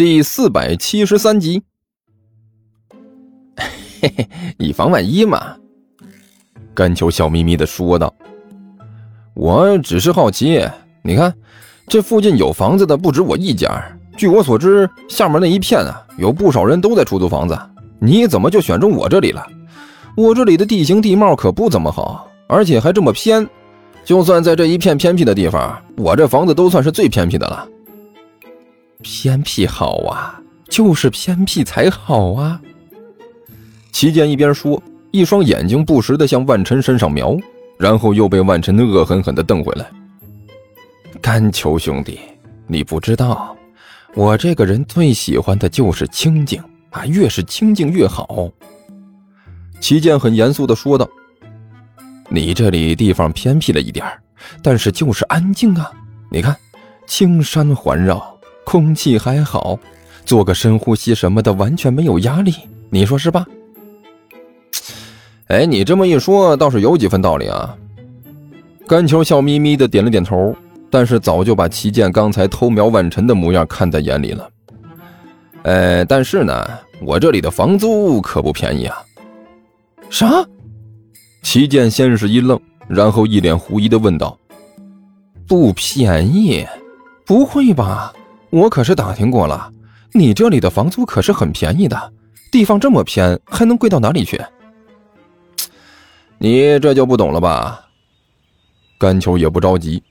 第四百七十三集。嘿嘿，以防万一嘛。甘球笑眯眯的说道：“我只是好奇，你看，这附近有房子的不止我一家。据我所知，下面那一片啊，有不少人都在出租房子。你怎么就选中我这里了？我这里的地形地貌可不怎么好，而且还这么偏。就算在这一片偏僻的地方，我这房子都算是最偏僻的了。”偏僻好啊，就是偏僻才好啊。齐剑一边说，一双眼睛不时的向万晨身上瞄，然后又被万晨恶狠狠的瞪回来。甘求兄弟，你不知道，我这个人最喜欢的就是清静啊，越是清静越好。齐剑很严肃的说道：“你这里地方偏僻了一点但是就是安静啊，你看，青山环绕。”空气还好，做个深呼吸什么的完全没有压力，你说是吧？哎，你这么一说，倒是有几分道理啊。甘球笑眯眯的点了点头，但是早就把齐剑刚才偷瞄万晨的模样看在眼里了。呃，但是呢，我这里的房租可不便宜啊。啥？齐剑先是一愣，然后一脸狐疑的问道：“不便宜？不会吧？”我可是打听过了，你这里的房租可是很便宜的，地方这么偏，还能贵到哪里去？你这就不懂了吧？甘秋也不着急。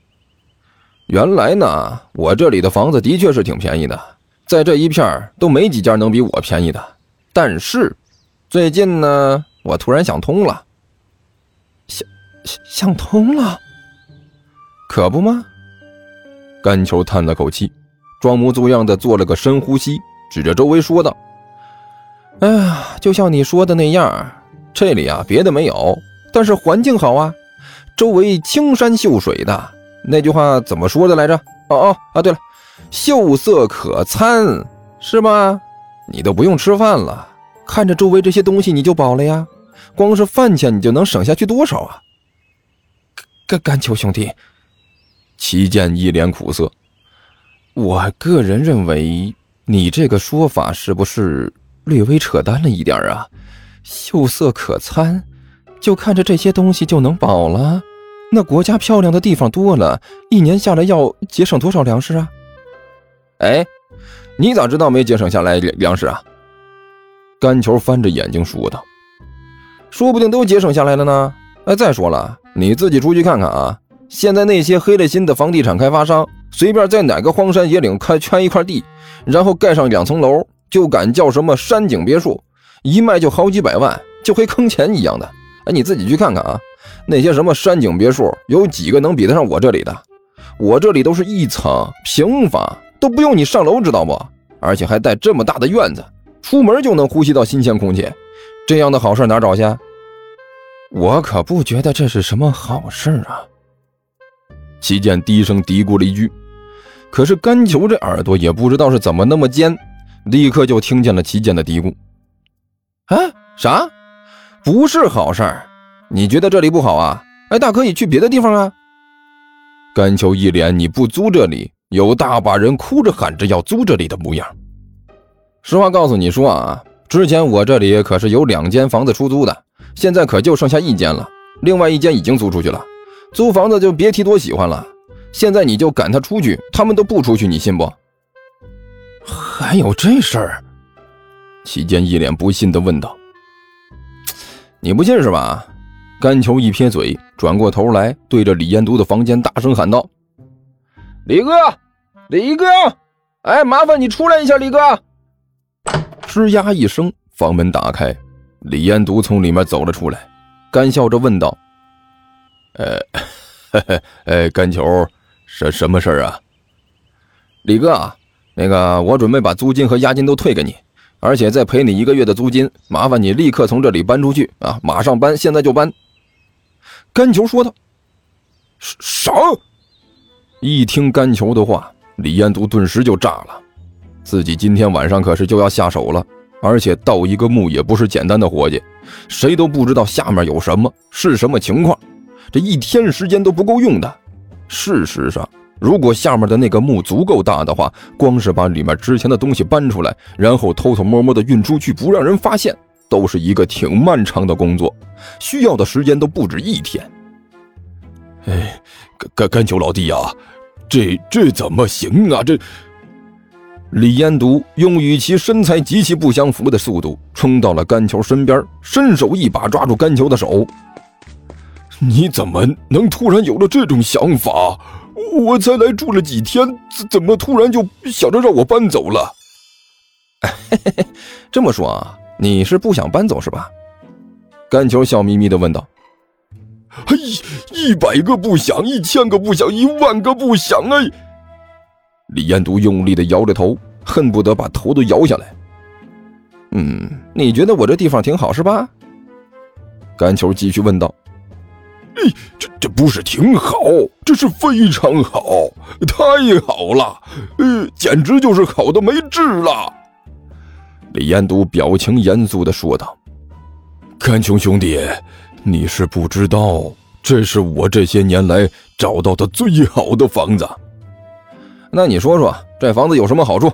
原来呢，我这里的房子的确是挺便宜的，在这一片都没几家能比我便宜的。但是，最近呢，我突然想通了。想想通了？可不吗？甘秋叹了口气。装模作样的做了个深呼吸，指着周围说道：“哎呀，就像你说的那样，这里啊别的没有，但是环境好啊，周围青山秀水的。那句话怎么说的来着？哦哦啊，对了，秀色可餐，是吧？你都不用吃饭了，看着周围这些东西你就饱了呀。光是饭钱你就能省下去多少啊？”甘甘求兄弟，齐剑一脸苦涩。我个人认为，你这个说法是不是略微扯淡了一点啊？秀色可餐，就看着这些东西就能饱了？那国家漂亮的地方多了，一年下来要节省多少粮食啊？哎，你咋知道没节省下来粮食啊？甘球翻着眼睛说道：“说不定都节省下来了呢。哎，再说了，你自己出去看看啊，现在那些黑了心的房地产开发商。”随便在哪个荒山野岭开圈一块地，然后盖上两层楼，就敢叫什么山景别墅，一卖就好几百万，就和坑钱一样的。哎，你自己去看看啊，那些什么山景别墅，有几个能比得上我这里的？我这里都是一层平房，都不用你上楼，知道不？而且还带这么大的院子，出门就能呼吸到新鲜空气。这样的好事哪找去？我可不觉得这是什么好事啊！齐健低声嘀咕了一句。可是甘球这耳朵也不知道是怎么那么尖，立刻就听见了齐剑的嘀咕：“啊，啥？不是好事儿？你觉得这里不好啊？哎，大可以去别的地方啊。”甘球一脸你不租这里，有大把人哭着喊着要租这里的模样。实话告诉你说啊，之前我这里可是有两间房子出租的，现在可就剩下一间了，另外一间已经租出去了。租房子就别提多喜欢了。现在你就赶他出去，他们都不出去，你信不？还有这事儿？齐剑一脸不信的问道：“你不信是吧？”甘球一撇嘴，转过头来，对着李彦都的房间大声喊道：“李哥，李哥，哎，麻烦你出来一下，李哥！”吱呀一声，房门打开，李彦都从里面走了出来，干笑着问道：“呃，嘿嘿，哎，甘球。”什什么事儿啊，李哥，那个我准备把租金和押金都退给你，而且再赔你一个月的租金。麻烦你立刻从这里搬出去啊！马上搬，现在就搬。甘球说道。啥？一听甘球的话，李彦祖顿时就炸了。自己今天晚上可是就要下手了，而且盗一个墓也不是简单的活计，谁都不知道下面有什么，是什么情况，这一天时间都不够用的。事实上，如果下面的那个墓足够大的话，光是把里面值钱的东西搬出来，然后偷偷摸摸的运出去，不让人发现，都是一个挺漫长的工作，需要的时间都不止一天。哎，甘甘甘球老弟呀，这这怎么行啊？这李延独用与其身材极其不相符的速度冲到了甘球身边，伸手一把抓住甘球的手。你怎么能突然有了这种想法？我才来住了几天，怎怎么突然就想着让我搬走了？这么说啊，你是不想搬走是吧？甘球笑眯眯的问道。嘿，一百个不想，一千个不想，一万个不想哎！李彦都用力的摇着头，恨不得把头都摇下来。嗯，你觉得我这地方挺好是吧？甘球继续问道。哎，这这不是挺好，这是非常好，太好了，呃，简直就是好的没治了。李彦都表情严肃的说道：“甘琼兄弟。”你是不知道，这是我这些年来找到的最好的房子。那你说说，这房子有什么好处？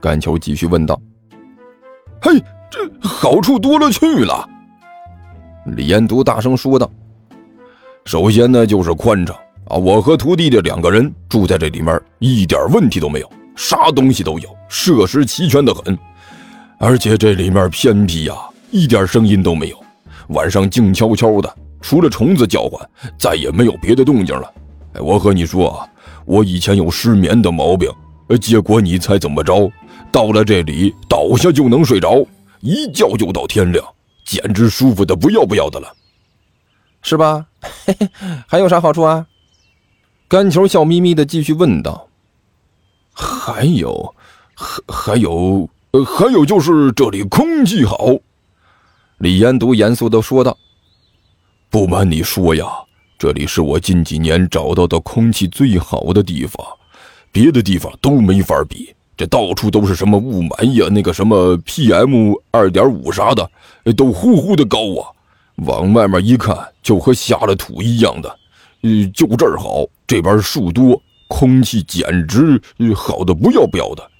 甘球继续问道。嘿，这好处多了去了。李延都大声说道。首先呢，就是宽敞啊，我和徒弟的两个人住在这里面，一点问题都没有，啥东西都有，设施齐全的很。而且这里面偏僻呀，一点声音都没有。晚上静悄悄的，除了虫子叫唤，再也没有别的动静了。哎，我和你说啊，我以前有失眠的毛病，结果你猜怎么着？到了这里，倒下就能睡着，一觉就到天亮，简直舒服的不要不要的了，是吧？嘿嘿，还有啥好处啊？干球笑眯眯的继续问道：“还有，还还有，呃，还有就是这里空气好。”李延独严肃的说道：“不瞒你说呀，这里是我近几年找到的空气最好的地方，别的地方都没法比。这到处都是什么雾霾呀，那个什么 PM 二点五啥的，都呼呼的高啊！往外面一看，就和下了土一样的。呃，就这儿好，这边树多，空气简直好的不要不要的。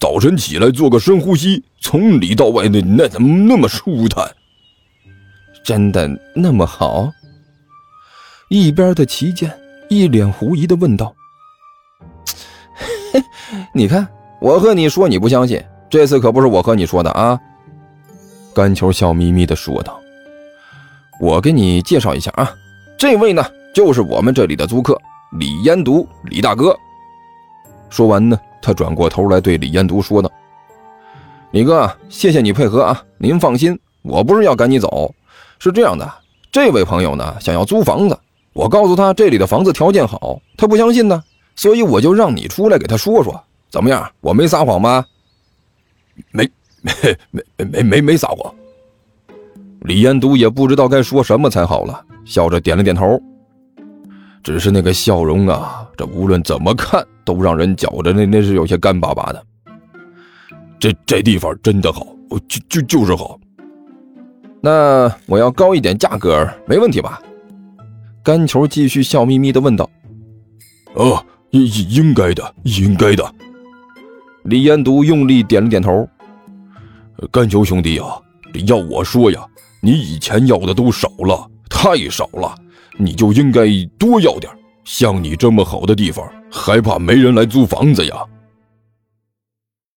早晨起来做个深呼吸，从里到外那那怎么那么舒坦？”真的那么好？一边的齐健一脸狐疑的问道：“ 你看，我和你说你不相信，这次可不是我和你说的啊。”甘球笑眯眯的说道：“我给你介绍一下啊，这位呢就是我们这里的租客李烟独，李大哥。”说完呢，他转过头来对李烟独说道：“李哥，谢谢你配合啊，您放心，我不是要赶你走。”是这样的，这位朋友呢想要租房子，我告诉他这里的房子条件好，他不相信呢，所以我就让你出来给他说说，怎么样？我没撒谎吧？没没没没没没撒谎。李彦都也不知道该说什么才好了，笑着点了点头。只是那个笑容啊，这无论怎么看都让人觉着那那是有些干巴巴的。这这地方真的好，就就就是好。那我要高一点价格，没问题吧？甘球继续笑眯眯的问道。“哦，应应该的，应该的。”李延独用力点了点头。“甘球兄弟啊，要我说呀，你以前要的都少了，太少了，你就应该多要点。像你这么好的地方，还怕没人来租房子呀？”